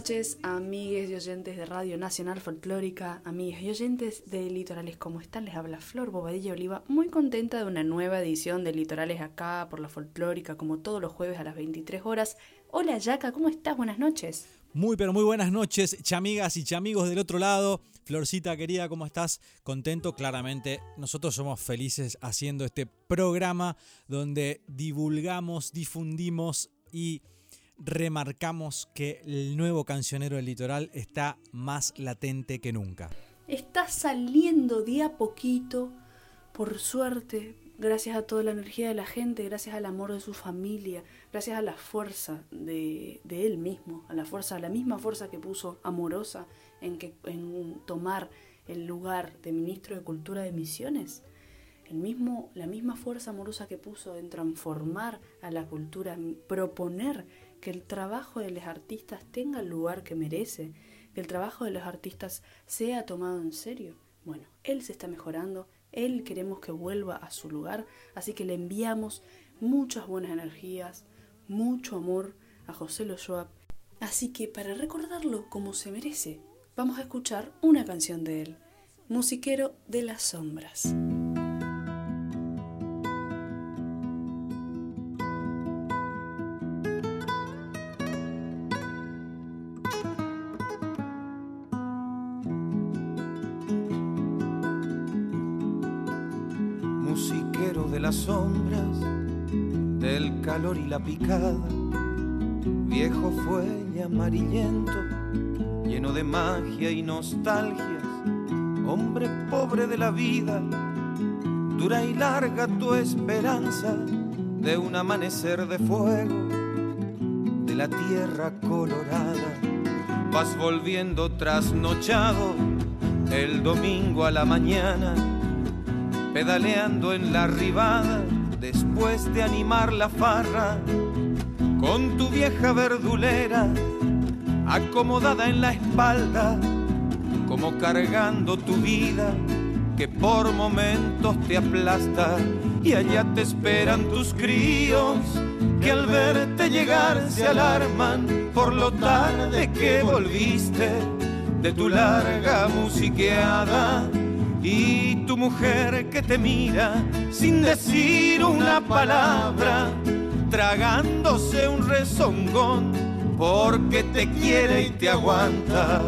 Noches, amigues y oyentes de Radio Nacional Folclórica, amigues y oyentes de Litorales, ¿cómo están? Les habla Flor Bobadilla Oliva, muy contenta de una nueva edición de Litorales acá por la Folclórica, como todos los jueves a las 23 horas. Hola Yaca, ¿cómo estás? Buenas noches. Muy, pero muy buenas noches, chamigas y chamigos del otro lado. Florcita querida, ¿cómo estás? Contento, claramente. Nosotros somos felices haciendo este programa donde divulgamos, difundimos y remarcamos que el nuevo cancionero del litoral está más latente que nunca. Está saliendo de a poquito, por suerte, gracias a toda la energía de la gente, gracias al amor de su familia, gracias a la fuerza de, él mismo, a la fuerza, a la misma fuerza que puso amorosa en, que, en tomar el lugar de ministro de Cultura de Misiones. El mismo, la misma fuerza amorosa que puso en transformar a la cultura, proponer que el trabajo de los artistas tenga el lugar que merece, que el trabajo de los artistas sea tomado en serio. Bueno, él se está mejorando, él queremos que vuelva a su lugar, así que le enviamos muchas buenas energías, mucho amor a José Loyoa. Así que para recordarlo como se merece, vamos a escuchar una canción de él, Musiquero de las sombras y la picada, viejo fuelle amarillento, lleno de magia y nostalgias, hombre pobre de la vida, dura y larga tu esperanza de un amanecer de fuego, de la tierra colorada, vas volviendo trasnochado el domingo a la mañana pedaleando en la ribada después de animar la farra con tu vieja verdulera acomodada en la espalda como cargando tu vida que por momentos te aplasta y allá te esperan tus críos que al verte llegar se alarman por lo tarde que volviste de tu larga musiqueada y tu mujer que te mira sin decir una palabra, tragándose un rezongón porque te quiere y te aguanta.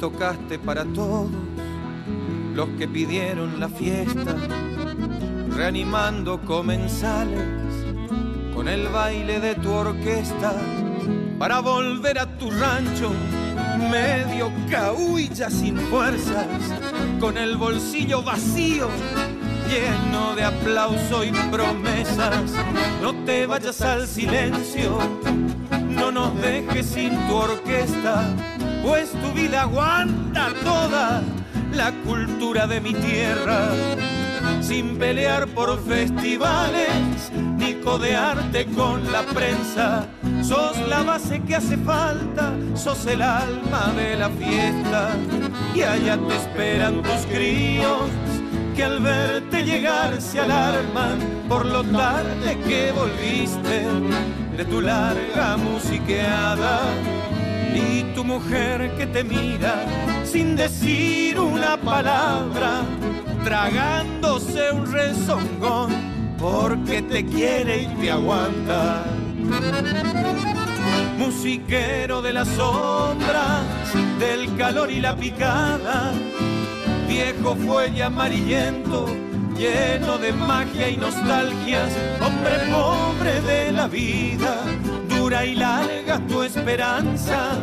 Tocaste para todos los que pidieron la fiesta, reanimando comensales con el baile de tu orquesta para volver a tu rancho medio cahuilla sin fuerzas, con el bolsillo vacío, lleno de aplauso y promesas. No te vayas al silencio, no nos dejes sin tu orquesta pues tu vida aguanta toda la cultura de mi tierra, sin pelear por festivales ni codearte con la prensa. Sos la base que hace falta, sos el alma de la fiesta y allá te esperan tus críos que al verte llegar se alarman por lo tarde que volviste de tu larga musiqueada y tu mujer que te mira sin decir una palabra, tragándose un rezongón, porque te quiere y te aguanta. Musiquero de las sombras, del calor y la picada, viejo fuelle amarillento, lleno de magia y nostalgias, hombre pobre de la vida, y larga tu esperanza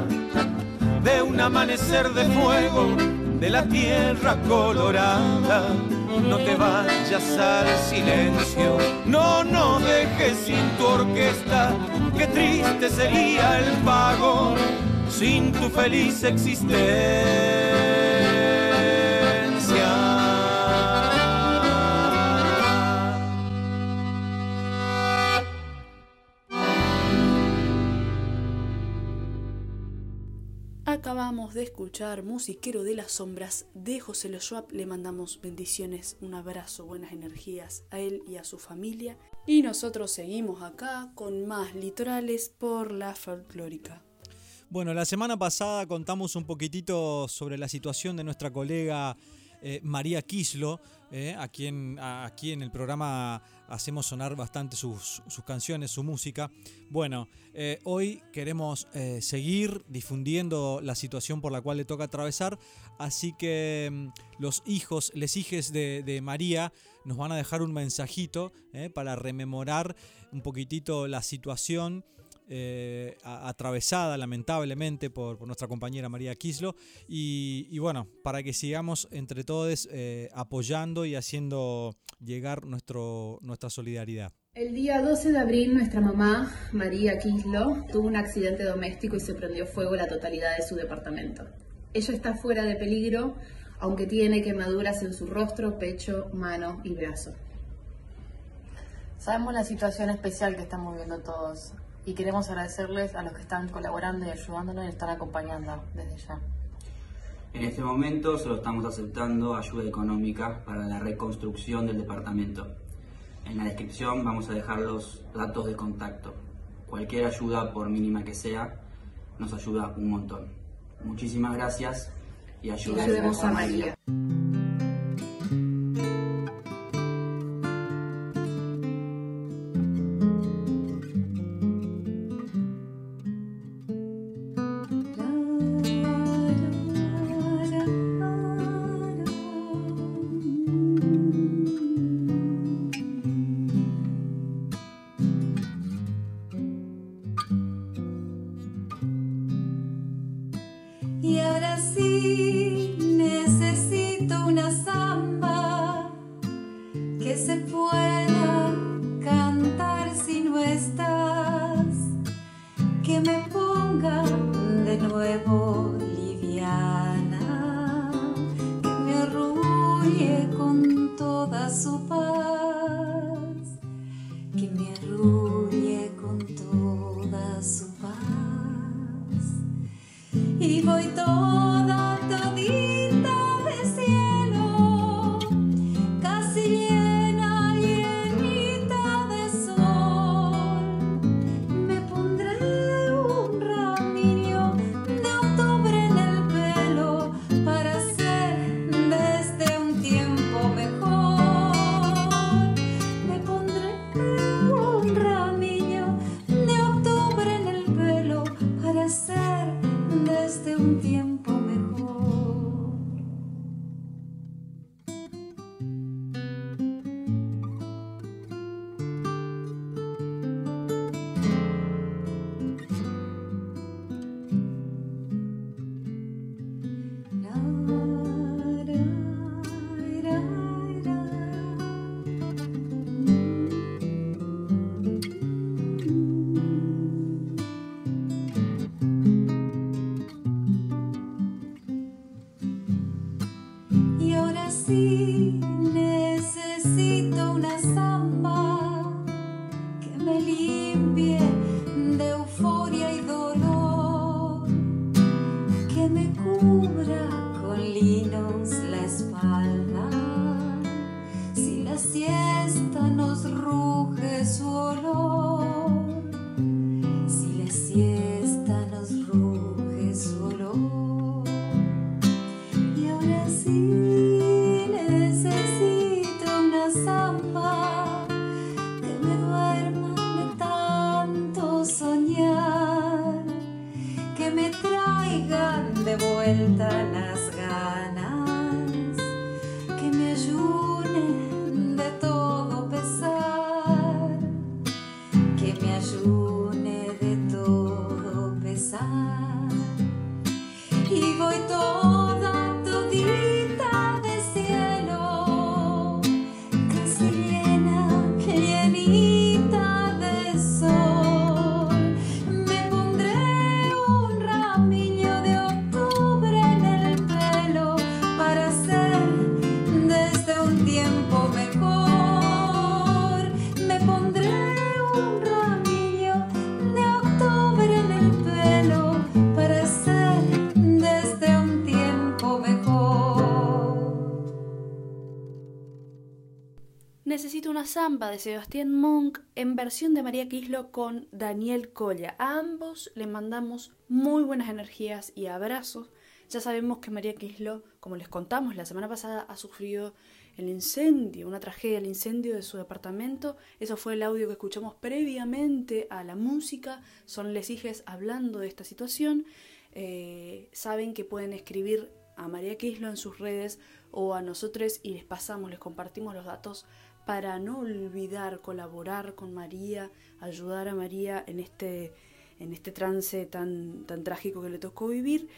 de un amanecer de fuego de la tierra colorada. No te vayas al silencio, no, no dejes sin tu orquesta, que triste sería el pago sin tu feliz existencia. De escuchar Musiquero de las Sombras de José Lo Le mandamos bendiciones, un abrazo, buenas energías a él y a su familia. Y nosotros seguimos acá con más litorales por la folclórica. Bueno, la semana pasada contamos un poquitito sobre la situación de nuestra colega eh, María Kislo, eh, a quien aquí en el programa hacemos sonar bastante sus, canciones, su música. Bueno, eh, hoy queremos seguir difundiendo la situación por la cual le toca atravesar, así que mm, los hijos, les hijes de, de, María nos van a dejar un mensajito para rememorar un poquitito la situación eh, atravesada lamentablemente por, nuestra compañera María Kislo. Y, bueno, para que sigamos entre todos eh, apoyando y haciendo llegar nuestro, nuestra solidaridad. El día 12 de abril nuestra mamá, María Kislo, tuvo un accidente doméstico y se prendió fuego la totalidad de su departamento. Ella está fuera de peligro, aunque tiene quemaduras en su rostro, pecho, mano y brazo. Sabemos la situación especial que estamos viviendo todos y queremos agradecerles a los que están colaborando y ayudándonos y están acompañando desde ya. En este momento solo estamos aceptando ayuda económica para la reconstrucción del departamento. En la descripción vamos a dejar los datos de contacto. Cualquier ayuda, por mínima que sea, nos ayuda un montón. Muchísimas gracias y ayudemos a María. De Sebastián Monk en versión de María Quislo con Daniel Colla. A ambos le mandamos muy buenas energías y abrazos. Ya sabemos que María Quislo, como les contamos la semana pasada, ha sufrido el incendio, una tragedia, el incendio de su departamento. Eso fue el audio que escuchamos previamente a la música. Son les hablando de esta situación. Eh, saben que pueden escribir a María Quislo en sus redes o a nosotros y les pasamos, les compartimos los datos para no olvidar colaborar con María, ayudar a María en este, en este trance tan, tan trágico que le tocó vivir.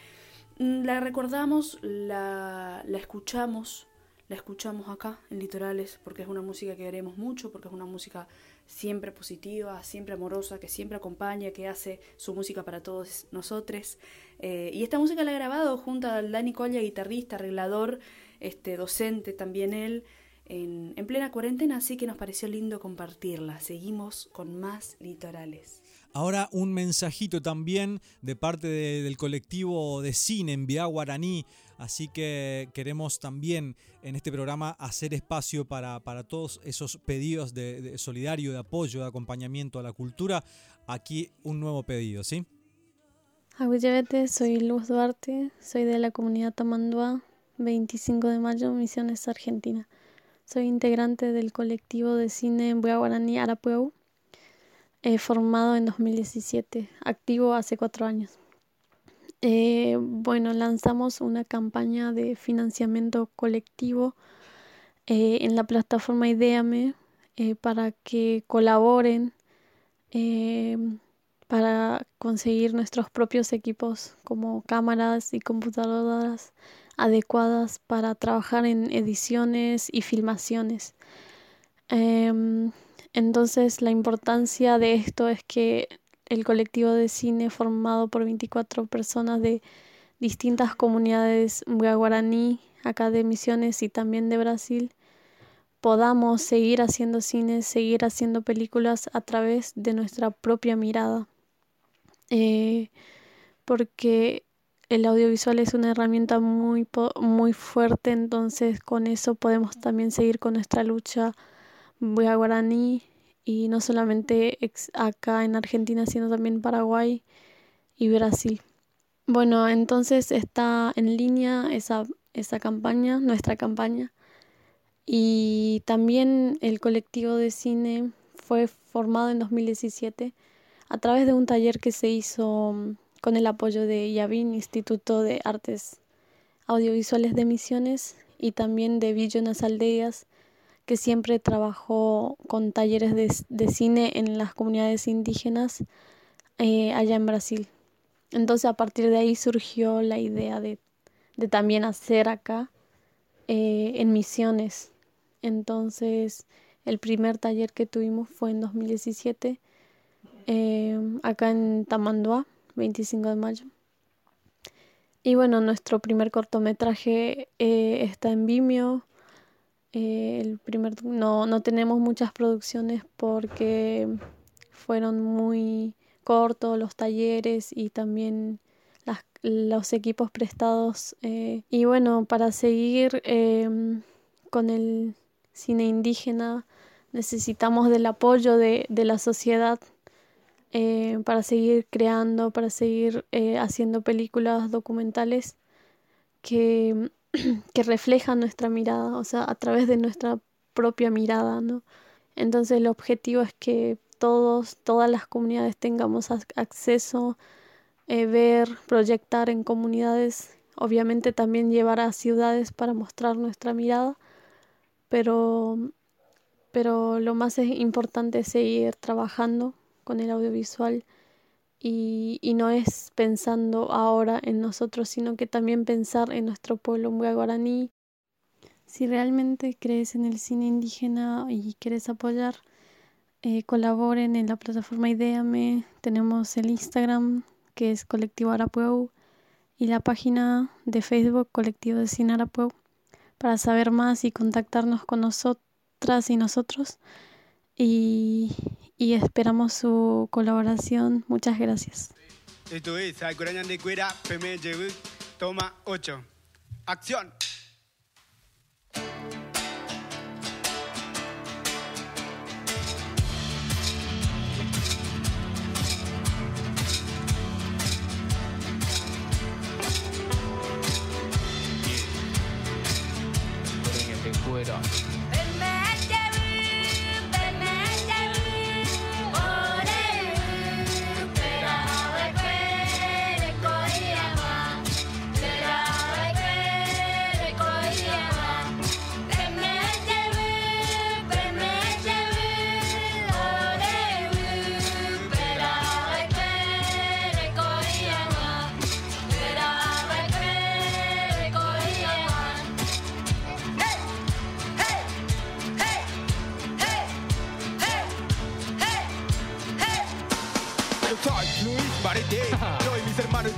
Mm, la recordamos, la, la escuchamos, la escuchamos acá en Litorales porque es una música que queremos mucho, porque es una música siempre positiva, siempre amorosa, que siempre acompaña, que hace su música para todos nosotros. Eh, y esta música la ha grabado junto a Dani Colla, guitarrista, arreglador, este, docente también él en, plena cuarentena, así que nos pareció lindo compartirla. Seguimos con más litorales. Ahora un mensajito también de parte del colectivo de cine en Vía Guaraní, así que queremos también en este programa hacer espacio para, para todos esos pedidos de, solidario, de apoyo, de acompañamiento a la cultura. Aquí un nuevo pedido, ¿sí? Agüillevete, soy Luz Duarte, soy de la comunidad Tamandua, 25 de mayo, Misiones Argentina. Soy integrante del colectivo de cine Bua Guaraní Arapueu, eh, formado en 2017, activo hace cuatro años. Eh, bueno, lanzamos una campaña de financiamiento colectivo eh, en la plataforma Ideame para que colaboren para conseguir nuestros propios equipos como cámaras y computadoras adecuadas para trabajar en ediciones y filmaciones. Em, entonces la importancia de esto es que el colectivo de cine formado por 24 personas de distintas comunidades guaraní, acá de Misiones y también de Brasil, podamos seguir haciendo cine, seguir haciendo películas a través de nuestra propia mirada. Eh, porque el audiovisual es una herramienta muy, muy fuerte, entonces con eso podemos también seguir con nuestra lucha guaraní y no solamente acá en Argentina, sino también Paraguay y Brasil. Bueno, entonces está en línea esa, esa campaña, nuestra campaña. Y también el colectivo de cine fue formado en 2017 a través de un taller que se hizo con el apoyo de Yavin, Instituto de Artes Audiovisuales de Misiones, y también de Villonas Aldeas, que siempre trabajó con talleres de, cine en las comunidades indígenas eh, allá en Brasil. Entonces a partir de ahí surgió la idea de, también hacer acá eh, en misiones. Entonces el primer taller que tuvimos fue en 2017 eh, acá en Tamanduá 25 de mayo. Y bueno, nuestro primer cortometraje eh, está en Vimeo. Eh, el primer, no, no tenemos muchas producciones porque fueron muy cortos los talleres y también los equipos prestados. Eh, y bueno, para seguir em, con el cine indígena necesitamos del apoyo de la sociedad eh, para seguir creando, para seguir eh, haciendo películas documentales que, que reflejan nuestra mirada, o sea, a través de nuestra propia mirada, ¿no? Entonces el objetivo es que todos, todas las comunidades tengamos acceso, eh, ver, proyectar en comunidades obviamente también llevar a ciudades para mostrar nuestra mirada, pero, pero lo más importante es seguir trabajando con el audiovisual y, no es pensando ahora en nosotros, sino que también pensar en nuestro pueblo guaraní. Si realmente crees en el cine indígena y quieres apoyar, eh, colaboren en la plataforma Ideame. Tenemos el Instagram que es Colectivo Arapueu y la página de Facebook Colectivo de Cine Arapueu para saber más y contactarnos con nosotras y nosotros. Y, y esperamos su colaboración. Muchas gracias. Esto es de Cuera, toma 8. ¡Acción!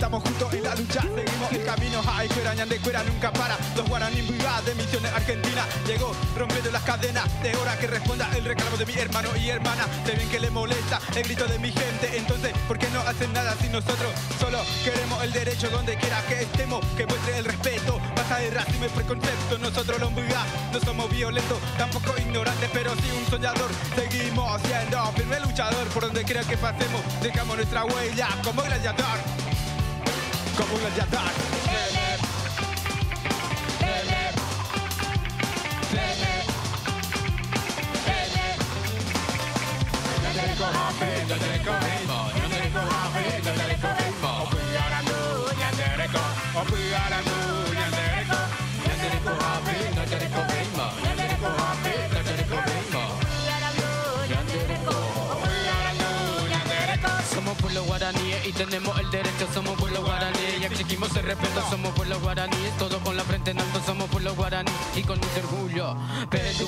Estamos juntos en la lucha, seguimos el camino, ay, cuera, de cuera, nunca para, los guaraní de Misiones Argentina, llegó rompiendo las cadenas, de hora que responda el reclamo de mi hermano y hermana, sé bien que le molesta el grito de mi gente, entonces, ¿por qué no hacen nada si nosotros solo queremos el derecho donde quiera que estemos, que muestre el respeto, basta de racismo y preconcepto, nosotros los no somos violentos, tampoco ignorantes, pero sí un soñador, seguimos siendo firme luchador, por donde quiera que pasemos, dejamos nuestra huella como gladiador Come un gladiatore. Bene. Bene. Bene. Bene. Bene. Bene. Bene. Bene. Bene. Bene. Tenemos el derecho, somos pueblo guaraní. Y exigimos el respeto, somos pueblo guaraní, todos con la frente en alto, somos pueblo guaraní. Y con mucho orgullo. Pero tu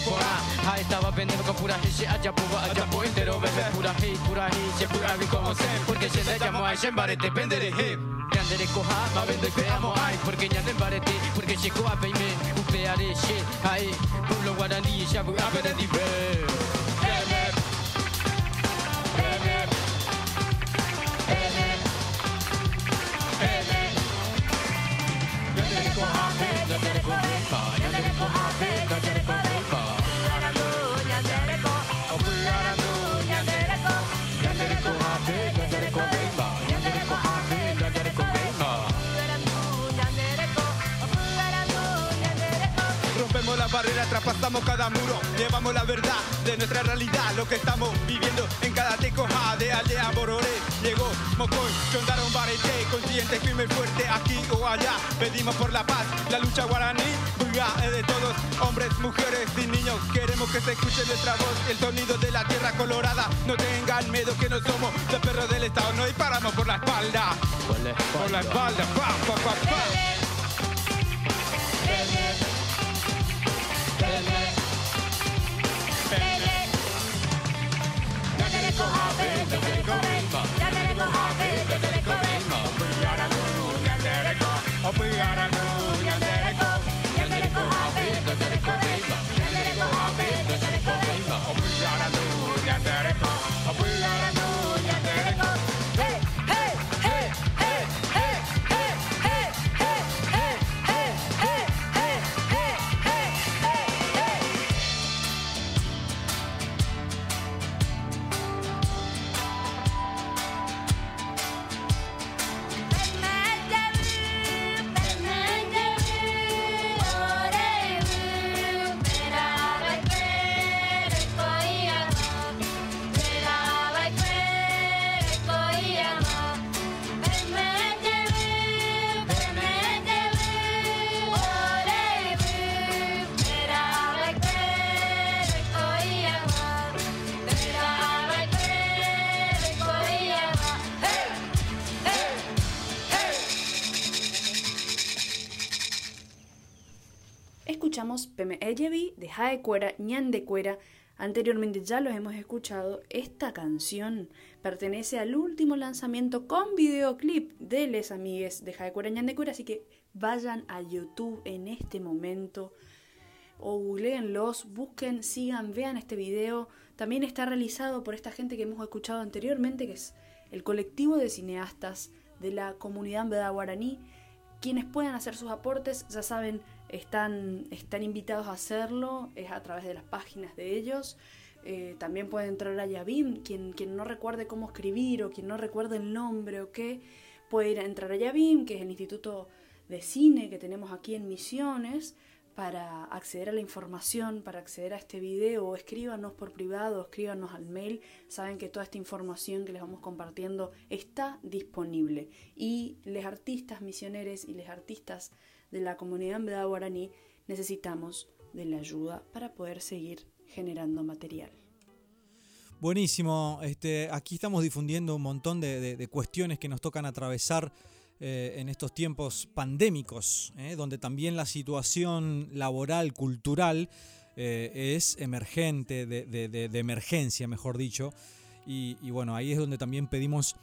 ah, estaba vendiendo con pura hiche, allá puba, allá pu entero, bebé, pura hit, pura pura vi como sé, porque se le llamo a Shembarete, pendere hip. Yandere koha, ma vendo y peamo ay, porque ñanden barete, porque llegó a peime, upeare she, ay, pueblo guaraní, shabu, abere di be. Traspasamos cada muro, llevamos la verdad de nuestra realidad, lo que estamos viviendo en cada tecoja de aldea Bororé. Llegó Mocoy, Chondaron Barete, consciente, firme, fuerte, aquí o allá. Pedimos por la paz, la lucha guaraní, buga de todos, hombres, mujeres y niños. Queremos que se escuche nuestra voz, el sonido de la tierra colorada. No tengan miedo que no somos los perros del Estado, no disparamos por la espalda. Por la espalda, por la espalda, pa, pa, pa, pa. Escuchamos de Jae Cuera, Ñan de Cuera. Anteriormente ya los hemos escuchado. Esta canción pertenece al último lanzamiento con videoclip de Les Amigues de Jae Cuera, Ñan de Cuera. Así que vayan a YouTube en este momento o googleenlos, busquen, sigan, vean este video. También está realizado por esta gente que hemos escuchado anteriormente, que es el colectivo de cineastas de la comunidad Beda Guaraní. Quienes puedan hacer sus aportes, ya saben, están, están invitados a hacerlo, es a través de las páginas de ellos. Eh, también puede entrar a Yavim, quien, quien no recuerde cómo escribir o quien no recuerde el nombre o qué, puede ir a entrar a Yavim, que es el Instituto de Cine que tenemos aquí en Misiones para acceder a la información, para acceder a este video, escríbanos por privado, escríbanos al mail. Saben que toda esta información que les vamos compartiendo está disponible. Y los artistas misioneros y los artistas de la comunidad en guaraní necesitamos de la ayuda para poder seguir generando material. Buenísimo, este, aquí estamos difundiendo un montón de cuestiones que nos tocan atravesar eh, en estos tiempos pandémicos, eh, donde también la situación laboral, cultural, eh, es emergente, de, emergencia, mejor dicho. Y, bueno, ahí es donde también pedimos,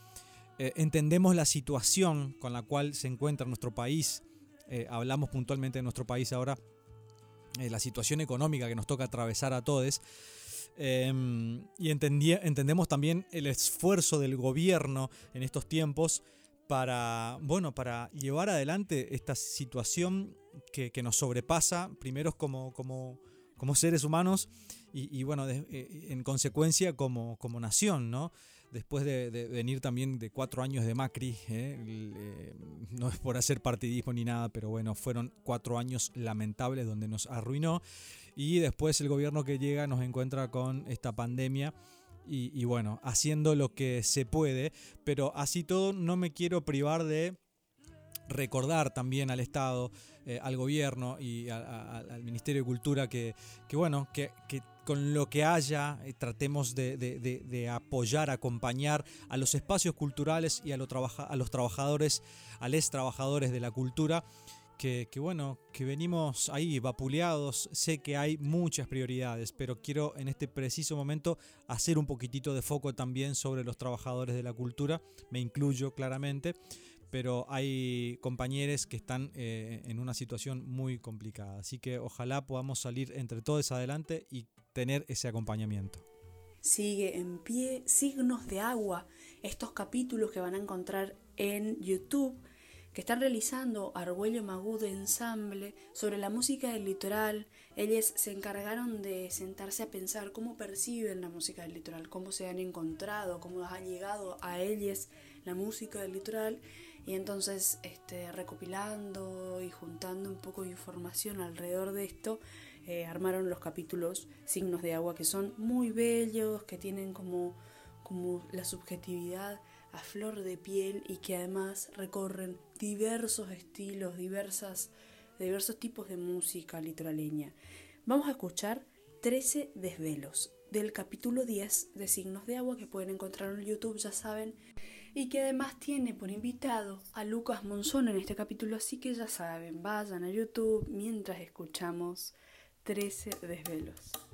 entendemos la situación con la cual se encuentra nuestro país. Hablamos puntualmente de nuestro país ahora, la situación económica que nos toca atravesar a todos. Em, y entendemos también el esfuerzo del gobierno en estos tiempos para, bueno, para llevar adelante esta situación que, nos sobrepasa, primero como, como, como seres humanos y, bueno, eh, en consecuencia como, como nación, ¿no? Después de, venir también de cuatro años de Macri, ¿eh? Eh, no es por hacer partidismo ni nada, pero bueno, fueron cuatro años lamentables donde nos arruinó y después el gobierno que llega nos encuentra con esta pandemia y, bueno, haciendo lo que se puede, pero así todo no me quiero privar de recordar también al Estado, eh, al gobierno y al Ministerio de Cultura que, bueno, que, con lo que haya eh, tratemos de, apoyar, acompañar a los espacios culturales y a, a los trabajadores, a los trabajadores de la cultura que, bueno, que venimos ahí vapuleados. Sé que hay muchas prioridades, pero quiero en este preciso momento hacer un poquitito de foco también sobre los trabajadores de la cultura. Me incluyo claramente, pero hay compañeros que están eh, en una situación muy complicada. Así que ojalá podamos salir entre todos adelante y tener ese acompañamiento. Sigue en pie Signos de Agua, estos capítulos que van a encontrar en YouTube que están realizando Argüello Magú de ensamble sobre la música del litoral. Ellos se encargaron de sentarse a pensar cómo perciben la música del litoral, cómo se han encontrado, cómo ha llegado a ellos la música del litoral. Y entonces, este, recopilando y juntando un poco de información alrededor de esto, eh, armaron los capítulos Signos de Agua, que son muy bellos, que tienen como, como la subjetividad a flor de piel y que además recorren diversos estilos, diversas, diversos tipos de música litoraleña. Vamos a escuchar 13 desvelos del capítulo 10 de Signos de Agua que pueden encontrar en YouTube, ya saben, y que además tiene por invitado a Lucas Monzón en este capítulo, así que ya saben, vayan a YouTube mientras escuchamos 13 desvelos.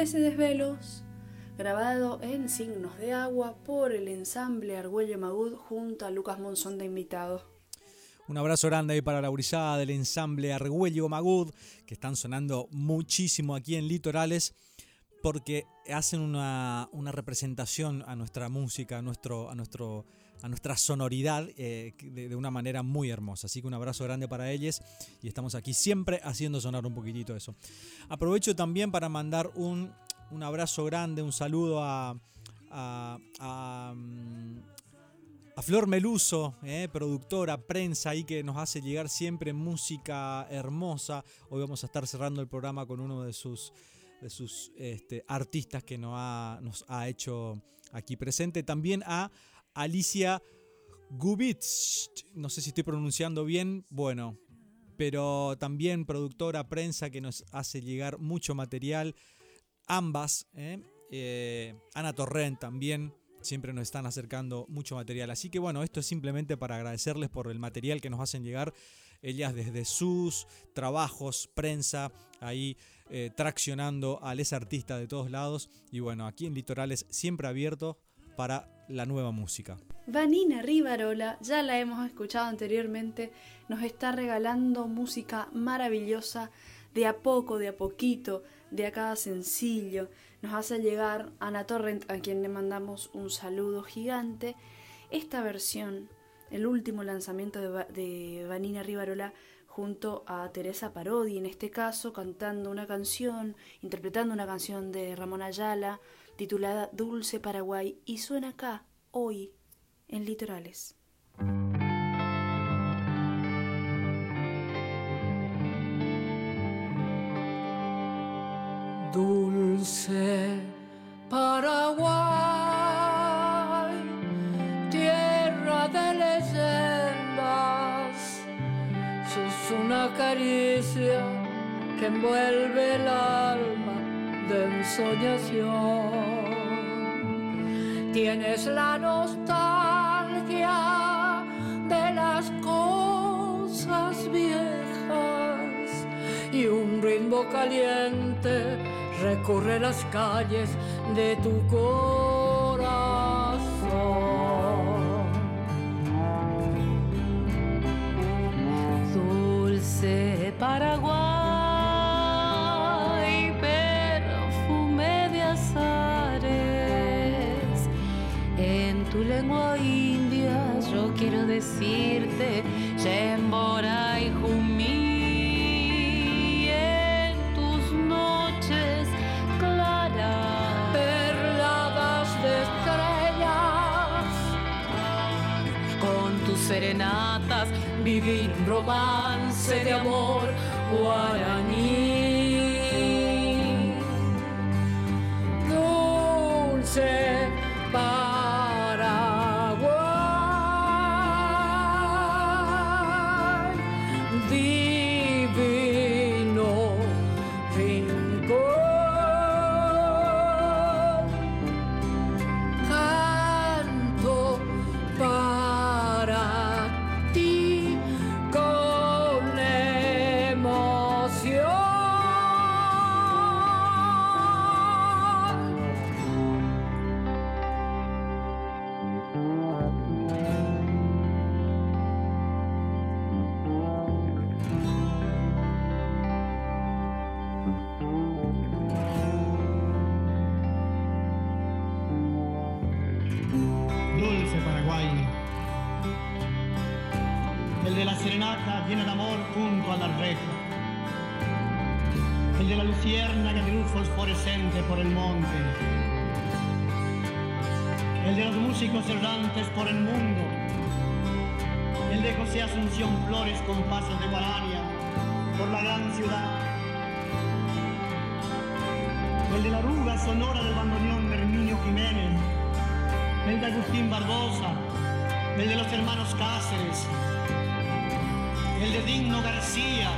13 desvelos, grabado en signos de agua por el ensamble Argüello Magud junto a Lucas Monzón de invitado. Un abrazo grande ahí para la gurizada del ensamble Argüello Magud, que están sonando muchísimo aquí en Litorales, porque hacen una, una representación a nuestra música, a nuestro, a nuestro a nuestra sonoridad eh, de, una manera muy hermosa. Así que un abrazo grande para ellos y estamos aquí siempre haciendo sonar un poquitito eso. Aprovecho también para mandar un, abrazo grande, un saludo a, a, mm, Flor Meluso, eh, productora, prensa ahí que nos hace llegar siempre música hermosa. Hoy vamos a estar cerrando el programa con uno de sus, de sus este, artistas que nos ha hecho aquí presente. También a Alicia Gubitsch, no sé si estoy pronunciando bien, bueno, pero también productora, prensa que nos hace llegar mucho material. Ambas, ¿eh? Eh, Ana Torrent también, siempre nos están acercando mucho material. Así que bueno, esto es simplemente para agradecerles por el material que nos hacen llegar. Ellas desde sus trabajos, prensa, ahí eh, traccionando a les artistas de todos lados. Y bueno, aquí en Litorales siempre abierto para la nueva música. Vanina Rivarola, ya la hemos escuchado anteriormente, nos está regalando música maravillosa de a poco, de a poquito, de a cada sencillo. Nos hace llegar Ana Torrent, a quien le mandamos un saludo gigante. Esta versión, el último lanzamiento de, Vanina Rivarola, junto a Teresa Parodi, en este caso, cantando una canción, interpretando una canción de Ramón Ayala, titulada Dulce Paraguay y suena acá, hoy, en Litorales. Dulce Paraguay, tierra de leyendas, sos una caricia que envuelve el alma de ensoñación. Tienes la nostalgia de las cosas viejas y un ritmo caliente recorre las calles de tu corazón. Romance de amor guaraní Agustín Barbosa, el de los hermanos Cáceres, el de Digno García,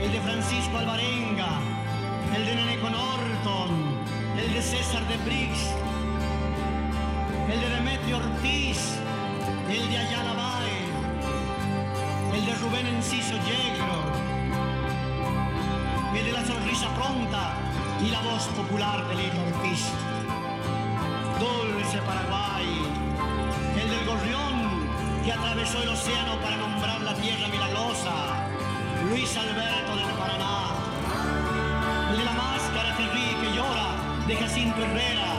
el de Francisco Alvarenga, el de Neneco Norton, el de César de Briggs, el de Demetrio Ortiz, el de Ayala Bae, el de Rubén Enciso Yegro, el de la sonrisa pronta y la voz popular de Lito Ortiz. Atravesó el océano para nombrar la tierra milagrosa, Luis Alberto del Paraná. De la máscara que ríe que llora, de Jacinto Herrera,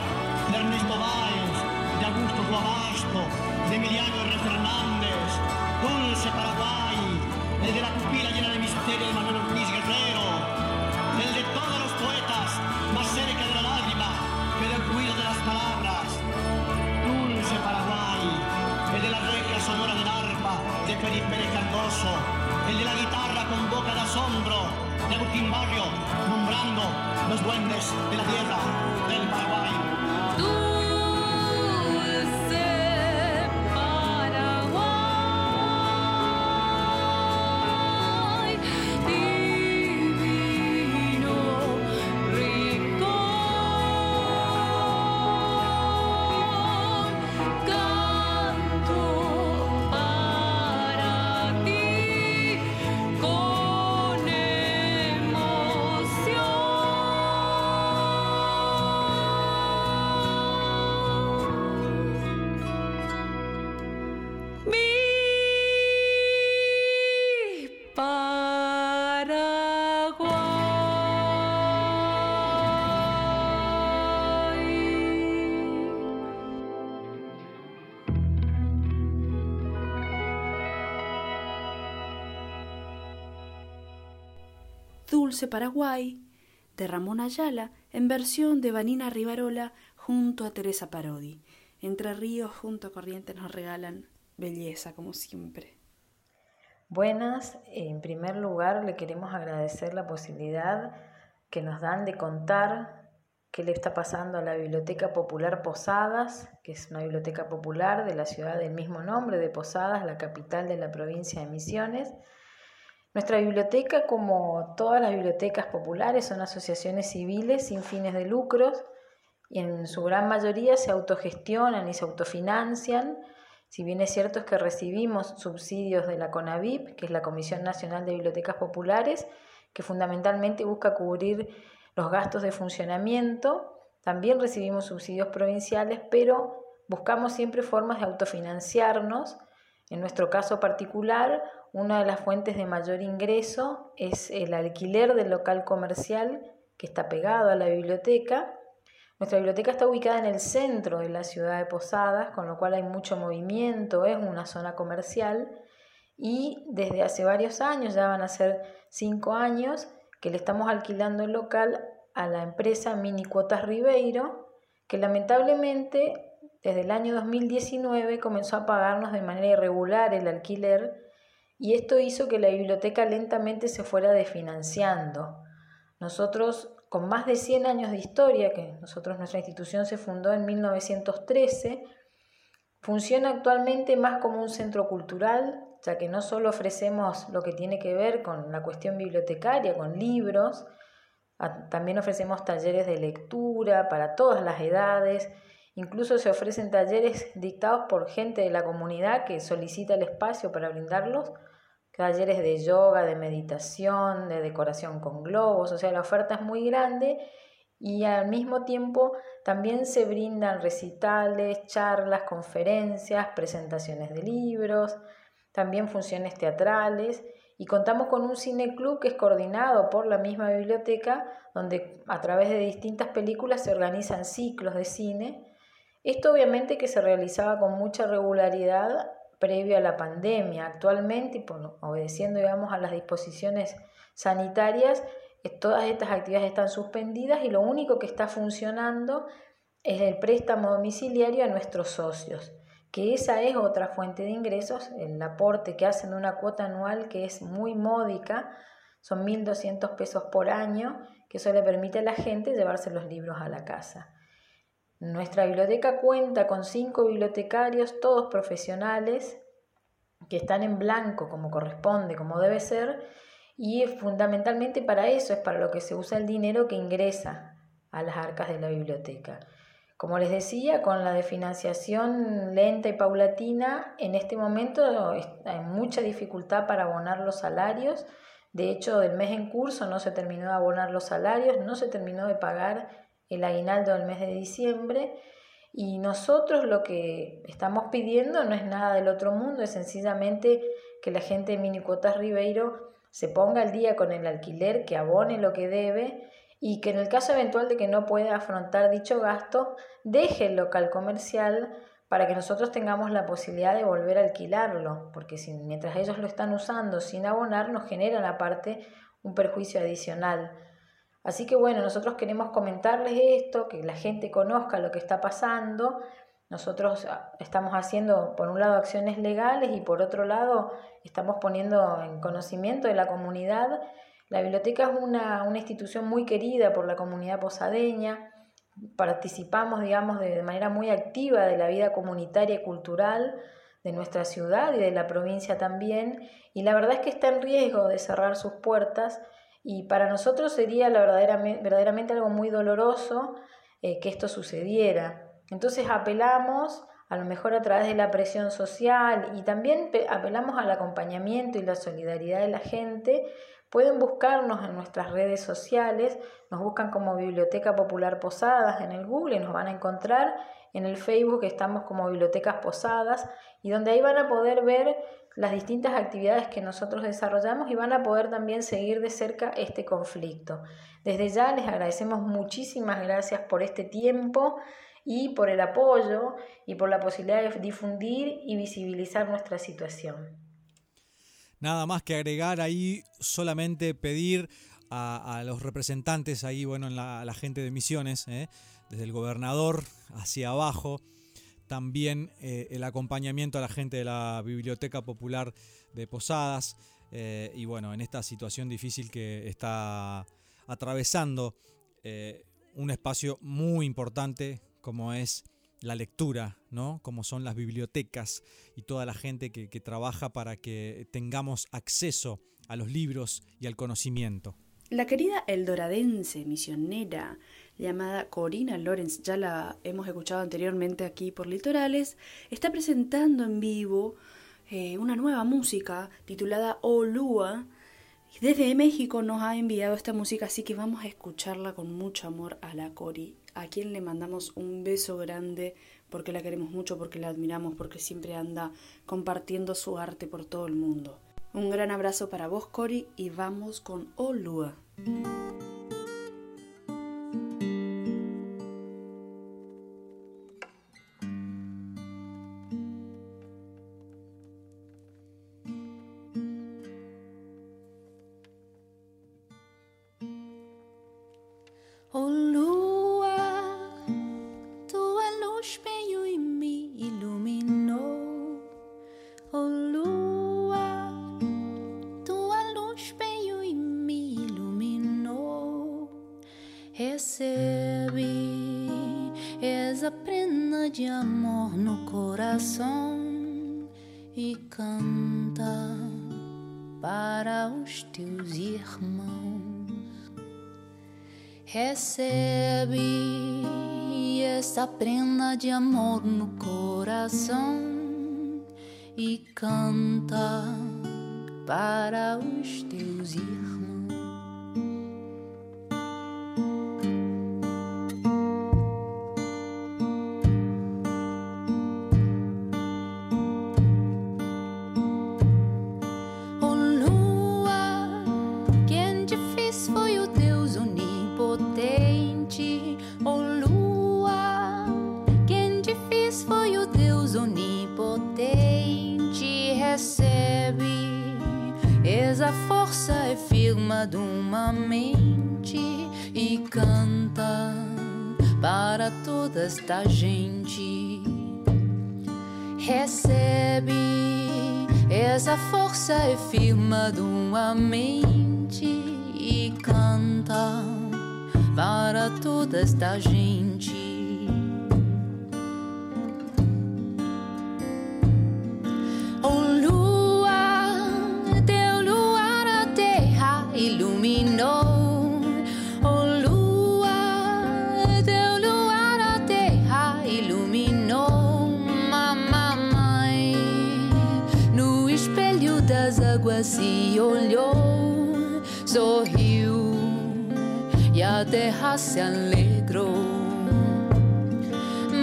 de Ernesto Valls, de Augusto Guabasto, de Emiliano R. Fernández, Dulce Paraguay, el de la pupila llena de misterio de Manuel Ortiz Dulce Paraguay, de Ramón Ayala, en versión de Vanina Rivarola junto a Teresa Parodi. Entre ríos junto a Corrientes nos regalan belleza, como siempre. Buenas, en primer lugar le queremos agradecer la posibilidad que nos dan de contar qué le está pasando a la Biblioteca Popular Posadas, que es una biblioteca popular de la ciudad del mismo nombre, de Posadas, la capital de la provincia de Misiones. Nuestra biblioteca, como todas las bibliotecas populares, son asociaciones civiles sin fines de lucros y en su gran mayoría se autogestionan y se autofinancian. Si bien es cierto que recibimos subsidios de la CONAVIP, que es la Comisión Nacional de Bibliotecas Populares, que fundamentalmente busca cubrir los gastos de funcionamiento, también recibimos subsidios provinciales, pero buscamos siempre formas de autofinanciarnos. En nuestro caso particular, una de las fuentes de mayor ingreso es el alquiler del local comercial que está pegado a la biblioteca. Nuestra biblioteca está ubicada en el centro de la ciudad de Posadas, con lo cual hay mucho movimiento, es una zona comercial y desde hace varios años, ya van a ser cinco años, que le estamos alquilando el local a la empresa Mini Cuotas Ribeiro, que lamentablemente desde el año 2019 comenzó a pagarnos de manera irregular el alquiler y esto hizo que la biblioteca lentamente se fuera desfinanciando. Nosotros, con más de 100 años de historia, que nosotros, nuestra institución se fundó en 1913, funciona actualmente más como un centro cultural, ya que no solo ofrecemos lo que tiene que ver con la cuestión bibliotecaria, con libros, también ofrecemos talleres de lectura para todas las edades, incluso se ofrecen talleres dictados por gente de la comunidad que solicita el espacio para brindarlos, talleres de yoga, de meditación, de decoración con globos, o sea, la oferta es muy grande y al mismo tiempo también se brindan recitales, charlas, conferencias, presentaciones de libros, también funciones teatrales y contamos con un cineclub que es coordinado por la misma biblioteca, donde a través de distintas películas se organizan ciclos de cine. Esto obviamente que se realizaba con mucha regularidad previo a la pandemia. Actualmente, obedeciendo digamos, a las disposiciones sanitarias, todas estas actividades están suspendidas y lo único que está funcionando es el préstamo domiciliario a nuestros socios que esa es otra fuente de ingresos, el aporte que hacen de una cuota anual que es muy módica, son 1.200 pesos por año, que eso le permite a la gente llevarse los libros a la casa. Nuestra biblioteca cuenta con cinco bibliotecarios, todos profesionales, que están en blanco como corresponde, como debe ser, y fundamentalmente para eso es para lo que se usa el dinero que ingresa a las arcas de la biblioteca. Como les decía, con la de financiación lenta y paulatina, en este momento hay mucha dificultad para abonar los salarios De hecho, el mes en curso no se terminó de abonar los salarios, no se terminó de pagar el aguinaldo del mes de diciembre y nosotros lo que estamos pidiendo no es nada del otro mundo, es sencillamente que la gente de Minicuotas Ribeiro se ponga al día con el alquiler, que abone lo que debe y que en el caso eventual de que no pueda afrontar dicho gasto, deje el local comercial para que nosotros tengamos la posibilidad de volver a alquilarlo, porque mientras ellos lo están usando sin abonar, nos generan aparte un perjuicio adicional. Así que bueno, nosotros queremos comentarles esto, que la gente conozca lo que está pasando. Nosotros ah, estamos haciendo, por un lado, acciones legales y por otro lado, estamos poniendo en conocimiento de la comunidad. La biblioteca es una, una institución muy querida por la comunidad posadeña participamos, digamos, de, manera muy activa de la vida comunitaria y cultural de nuestra ciudad y de la provincia también, y la verdad es que está en riesgo de cerrar sus puertas y para nosotros sería la verdaderamente, verdaderamente algo muy doloroso eh, que esto sucediera. Entonces apelamos a lo mejor a través de la presión social y también apelamos al acompañamiento y la solidaridad de la gente Pueden buscarnos en nuestras redes sociales, nos buscan como Biblioteca Popular Posadas en el Google nos van a encontrar. En el Facebook estamos como Bibliotecas Posadas y donde ahí van a poder ver las distintas actividades que nosotros desarrollamos y van a poder también seguir de cerca este conflicto. Desde ya les agradecemos muchísimas gracias por este tiempo y por el apoyo y por la posibilidad de difundir y visibilizar nuestra situación. Nada más que agregar ahí, solamente pedir a, los representantes ahí, bueno, en la, la gente de misiones, ¿eh? desde el gobernador hacia abajo, también eh, el acompañamiento a la gente de la Biblioteca Popular de Posadas, eh, y bueno, en esta situación difícil que está atravesando un espacio muy importante como es la lectura, ¿no? Como son las bibliotecas y toda la gente que, trabaja para que tengamos acceso a los libros y al conocimiento. La querida eldoradense misionera llamada Corina Lorenz, ya la hemos escuchado anteriormente aquí por Litorales, está presentando en vivo eh, una nueva música titulada Olúa. Desde México nos ha enviado esta música, así que vamos a escucharla con mucho amor a la Cori a quien le mandamos un beso grande porque la queremos mucho, porque la admiramos, porque siempre anda compartiendo su arte por todo el mundo. Un gran abrazo para vos, Cori, y vamos con Olua. Canta para os teus irmãos. a toda esta gente. O lua, teu luar a terra iluminou. O lua, teu luar a terra iluminou. Mamãe, no espelho das águas se olhou, sorriu a terra se alegrou.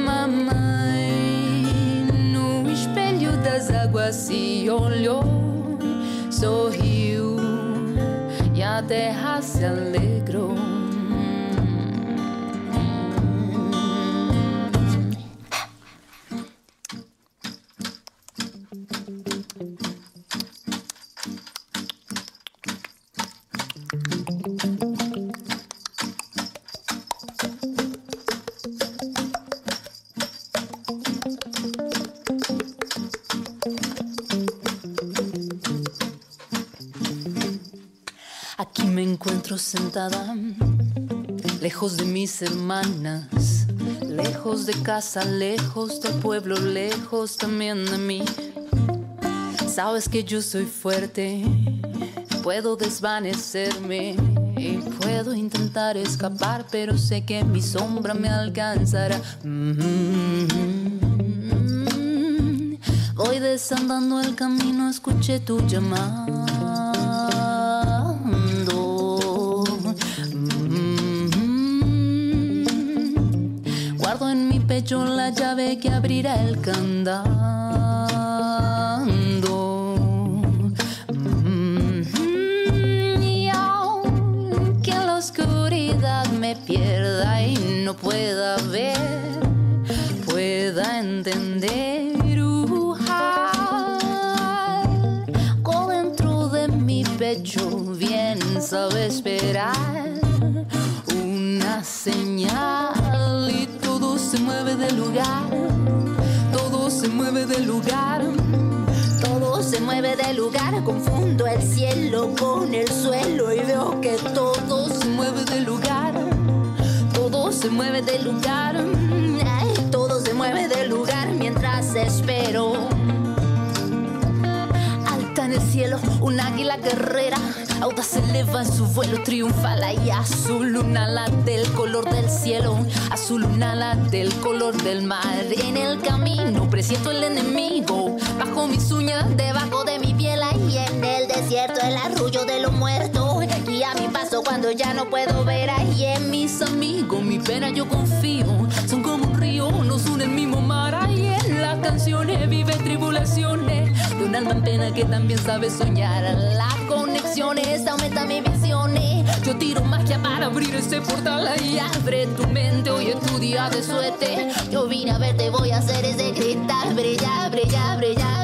Mamãe, no espelho das águas se olhou, sorriu e a terra se alegrou. Lejos de mis hermanas, lejos de casa, lejos del pueblo, lejos también de mí. Sabes que yo soy fuerte, puedo desvanecerme y puedo intentar escapar, pero sé que mi sombra me alcanzará. Mm. Voy desandando el camino, escuché tu llamado. Que abrirá el candado. Mm. Y aunque en la oscuridad me pierda y no pueda ver, pueda entender. Con dentro de mi pecho bien sabe esperar una señal y todo se mueve del lugar, se mueve del lugar. Todo se mueve del lugar, confundo el cielo con el suelo y veo que todo se mueve del lugar. Todo se mueve del lugar, todo se mueve del lugar mientras espero. Alta en el cielo, un águila guerrera, audaz eleva en su vuelo triunfal y azul un ala del color del cielo, azul un ala del color del mar. En el camino presiento el enemigo, bajo mis uñas, debajo de mi piel y en el desierto el arrullo de los muertos. Y a mi paso cuando ya no puedo ver ahí en mis amigos, mi pena yo confío, son como un río, nos une el mismo mar. Ahí las canciones vive tribulaciones de un alma en que también sabe soñar. Las conexiones aumentan mis visiones. Yo tiro magia para abrir ese portal y abre tu mente. Hoy es tu día de suerte. Yo vine a verte, voy a hacer ese cristal. Brillar, brillar, brillar,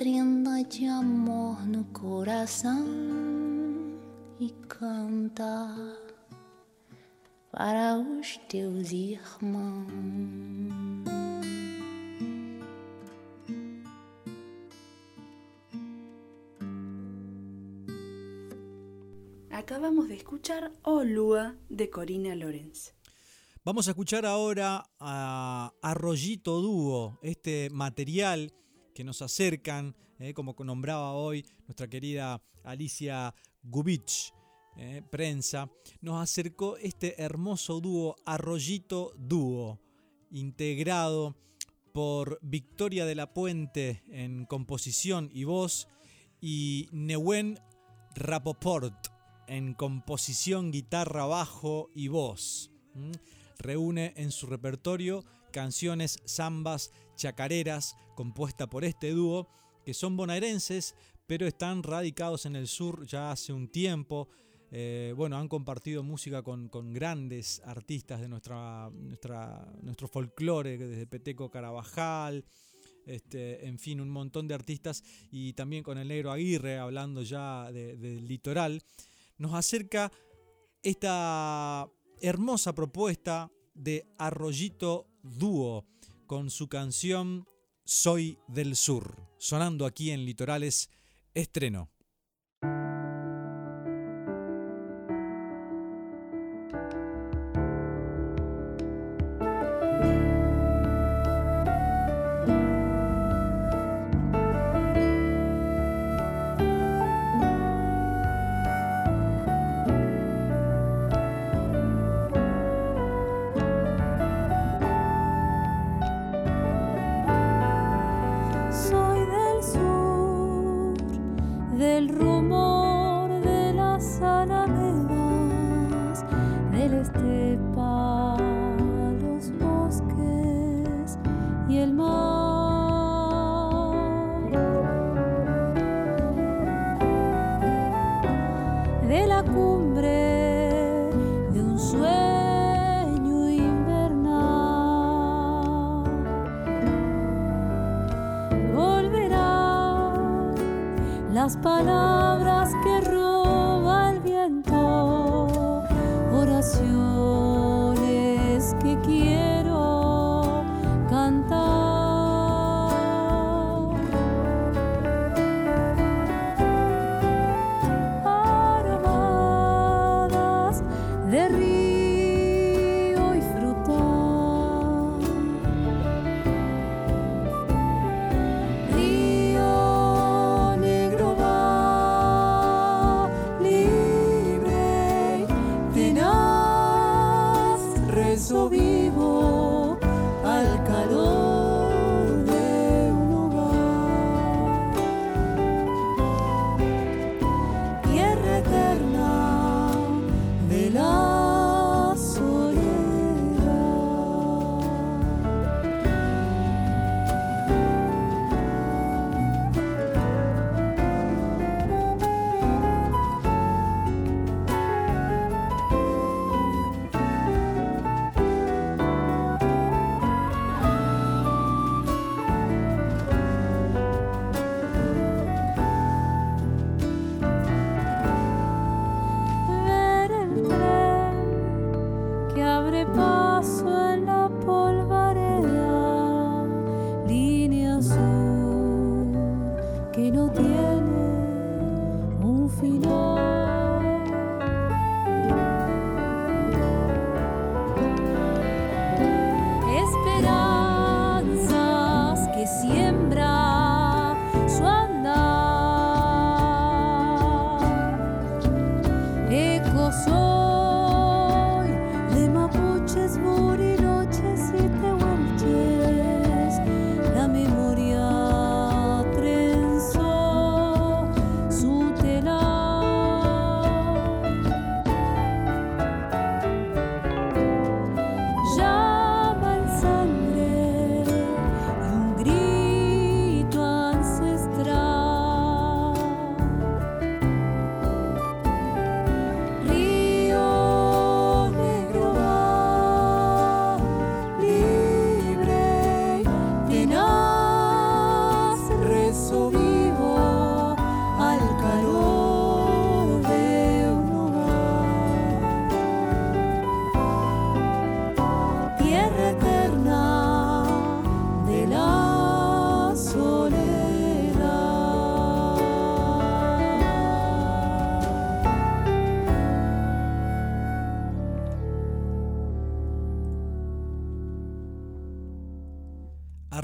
prenda de amor no coração e canta para os teus irmãos. Acabamos de escuchar Olúa de Corina Lorenz. Vamos a escuchar ahora a Arroyito Dúo, este material nos acercan, eh, como nombraba hoy nuestra querida Alicia Gubich, eh, prensa, nos acercó este hermoso dúo Arroyito Dúo, integrado por Victoria de la Puente en composición y voz y Newen Rapoport en composición, guitarra, bajo y voz. Reúne en su repertorio canciones, zambas, chacareras, compuesta por este dúo, que son bonaerenses, pero están radicados en el sur ya hace un tiempo. Eh, bueno, han compartido música con, grandes artistas de nuestra, nuestro folclore, desde Peteco Carabajal, este, en fin, un montón de artistas, y también con el negro Aguirre, hablando ya de- del litoral, nos acerca esta hermosa propuesta de Arroyito Dúo con su canción Soy del Sur, sonando aquí en Litorales Estreno.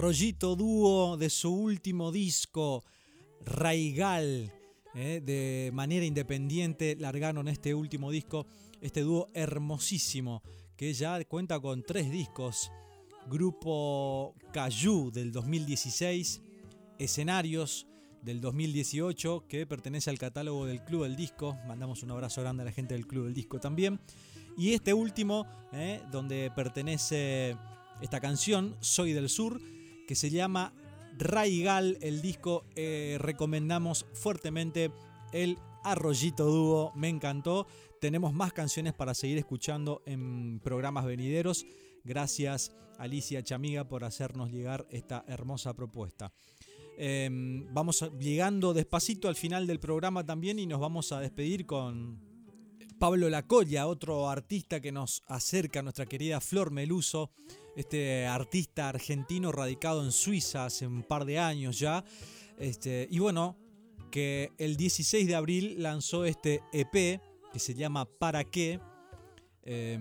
Arroyito dúo de su último disco, Raigal, eh, de manera independiente, largaron este último disco, este dúo hermosísimo, que ya cuenta con tres discos. Grupo Cayú del 2016, Escenarios del 2018 que pertenece al catálogo del Club del Disco. Mandamos un abrazo grande a la gente del Club del Disco también. Y este último, eh, donde pertenece esta canción, Soy del Sur, que se llama Raigal, el disco. eh, recomendamos fuertemente el Arroyito Dúo, me encantó. Tenemos más canciones para seguir escuchando en programas venideros. Gracias Alicia Chamiga por hacernos llegar esta hermosa propuesta. Eh, vamos llegando despacito al final del programa también y nos vamos a despedir con Pablo Lacolla, otro artista que nos acerca a nuestra querida Flor Meluso, este artista argentino radicado en Suiza hace un par de años ya. Este, y bueno, que el 16 de abril lanzó este EP que se llama ¿Para qué? Eh,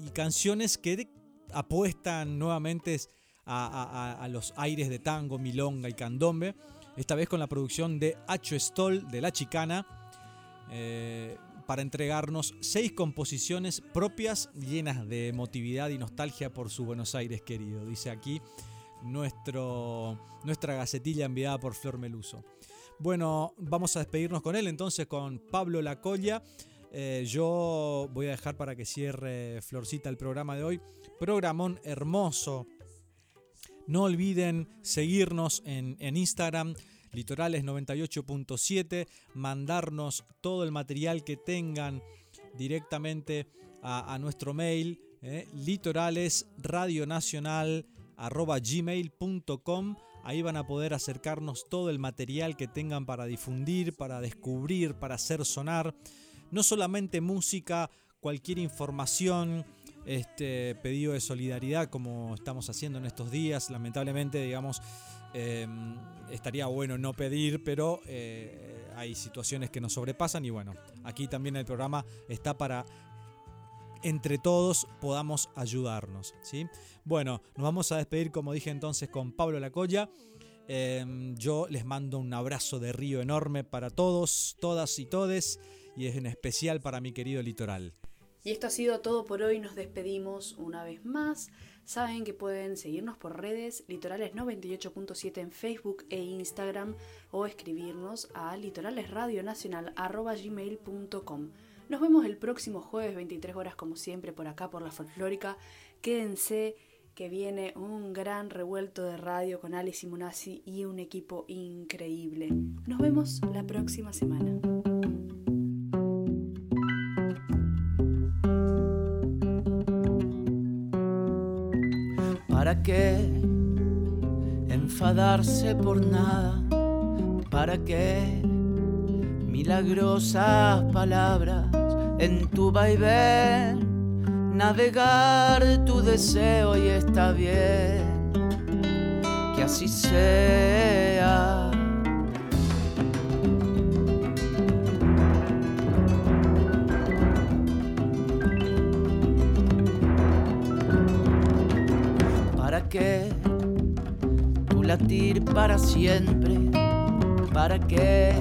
y canciones que apuestan nuevamente a, los aires de tango, milonga y candombe. Esta vez con la producción de Acho Stoll de La Chicana. Eh, para entregarnos seis composiciones propias llenas de emotividad y nostalgia por su Buenos Aires querido. Dice aquí nuestro, nuestra gacetilla enviada por Flor Meluso. Bueno, vamos a despedirnos con él entonces con Pablo Lacolla. Eh, yo voy a dejar para que cierre Florcita el programa de hoy. Programón hermoso. No olviden seguirnos en, en Instagram, litorales98.7, mandarnos todo el material que tengan directamente a, a nuestro mail, eh, litoralesradionacional.gmail.com. Ahí van a poder acercarnos todo el material que tengan para difundir, para descubrir, para hacer sonar. No solamente música, cualquier información, este pedido de solidaridad como estamos haciendo en estos días. Lamentablemente, digamos, eh, estaría bueno no pedir, pero eh, hay situaciones que nos sobrepasan y bueno, aquí también el programa está para entre todos podamos ayudarnos. ¿sí? Bueno, nos vamos a despedir, como dije entonces, con Pablo Lacoya. Eh, yo les mando un abrazo de río enorme para todos, todas y todes, y es en especial para mi querido litoral. Y esto ha sido todo por hoy, nos despedimos una vez más. Saben que pueden seguirnos por redes litorales 98.7 en Facebook e Instagram o escribirnos a litoralesradionacional.gmail.com. Nos vemos el próximo jueves 23 horas como siempre por acá por la folclórica. Quédense que viene un gran revuelto de radio con Ali Simonazzi y un equipo increíble. Nos vemos la próxima semana. ¿Para qué enfadarse por nada? ¿Para qué milagrosas palabras en tu vaivén? Navegar tu deseo y está bien que así sea. Qué tu latir para siempre? ¿Para qué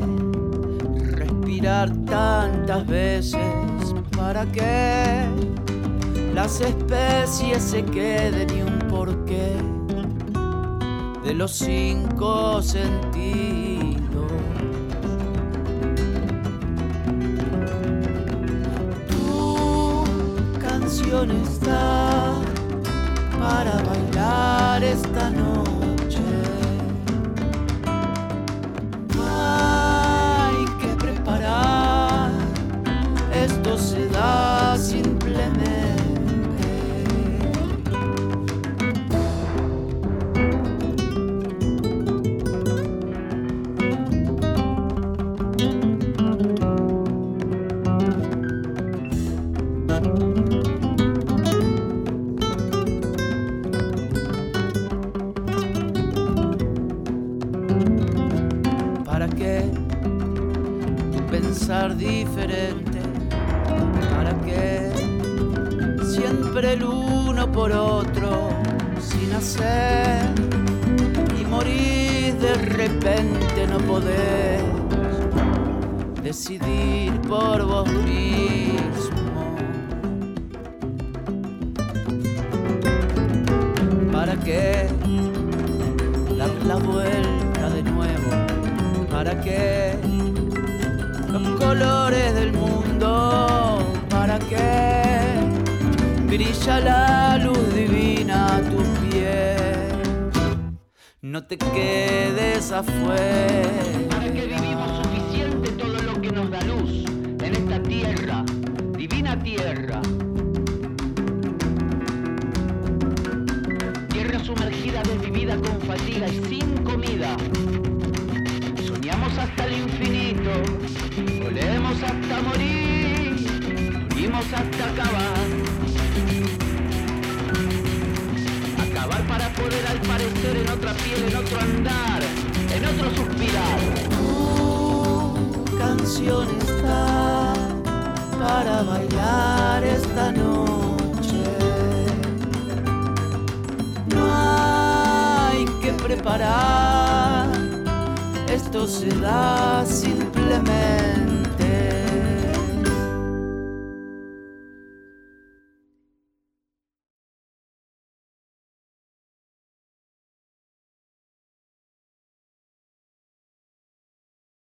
respirar tantas veces? ¿Para qué las especies se queden y un porqué de los cinco sentidos? Tu canción está para esta noche. Diferente? ¿Para qué siempre el uno por otro sin hacer y morir de repente no poder decidir por vos mismo? ¿Para qué dar la vuelta de nuevo? ¿Para qué? Colores del mundo, ¿para qué? Brilla la luz divina a tus pies. No te quedes afuera. Para que vivimos suficiente todo lo que nos da luz en esta tierra, divina tierra. Tierra sumergida, desvivida con fatiga y sin comida. Soñamos hasta el infinito, volemos hasta morir, morimos hasta acabar. Acabar para poder al parecer en otra piel, en otro andar, en otro suspirar. Tu canción está para bailar esta noche. No hay que preparar, esto se da simplemente.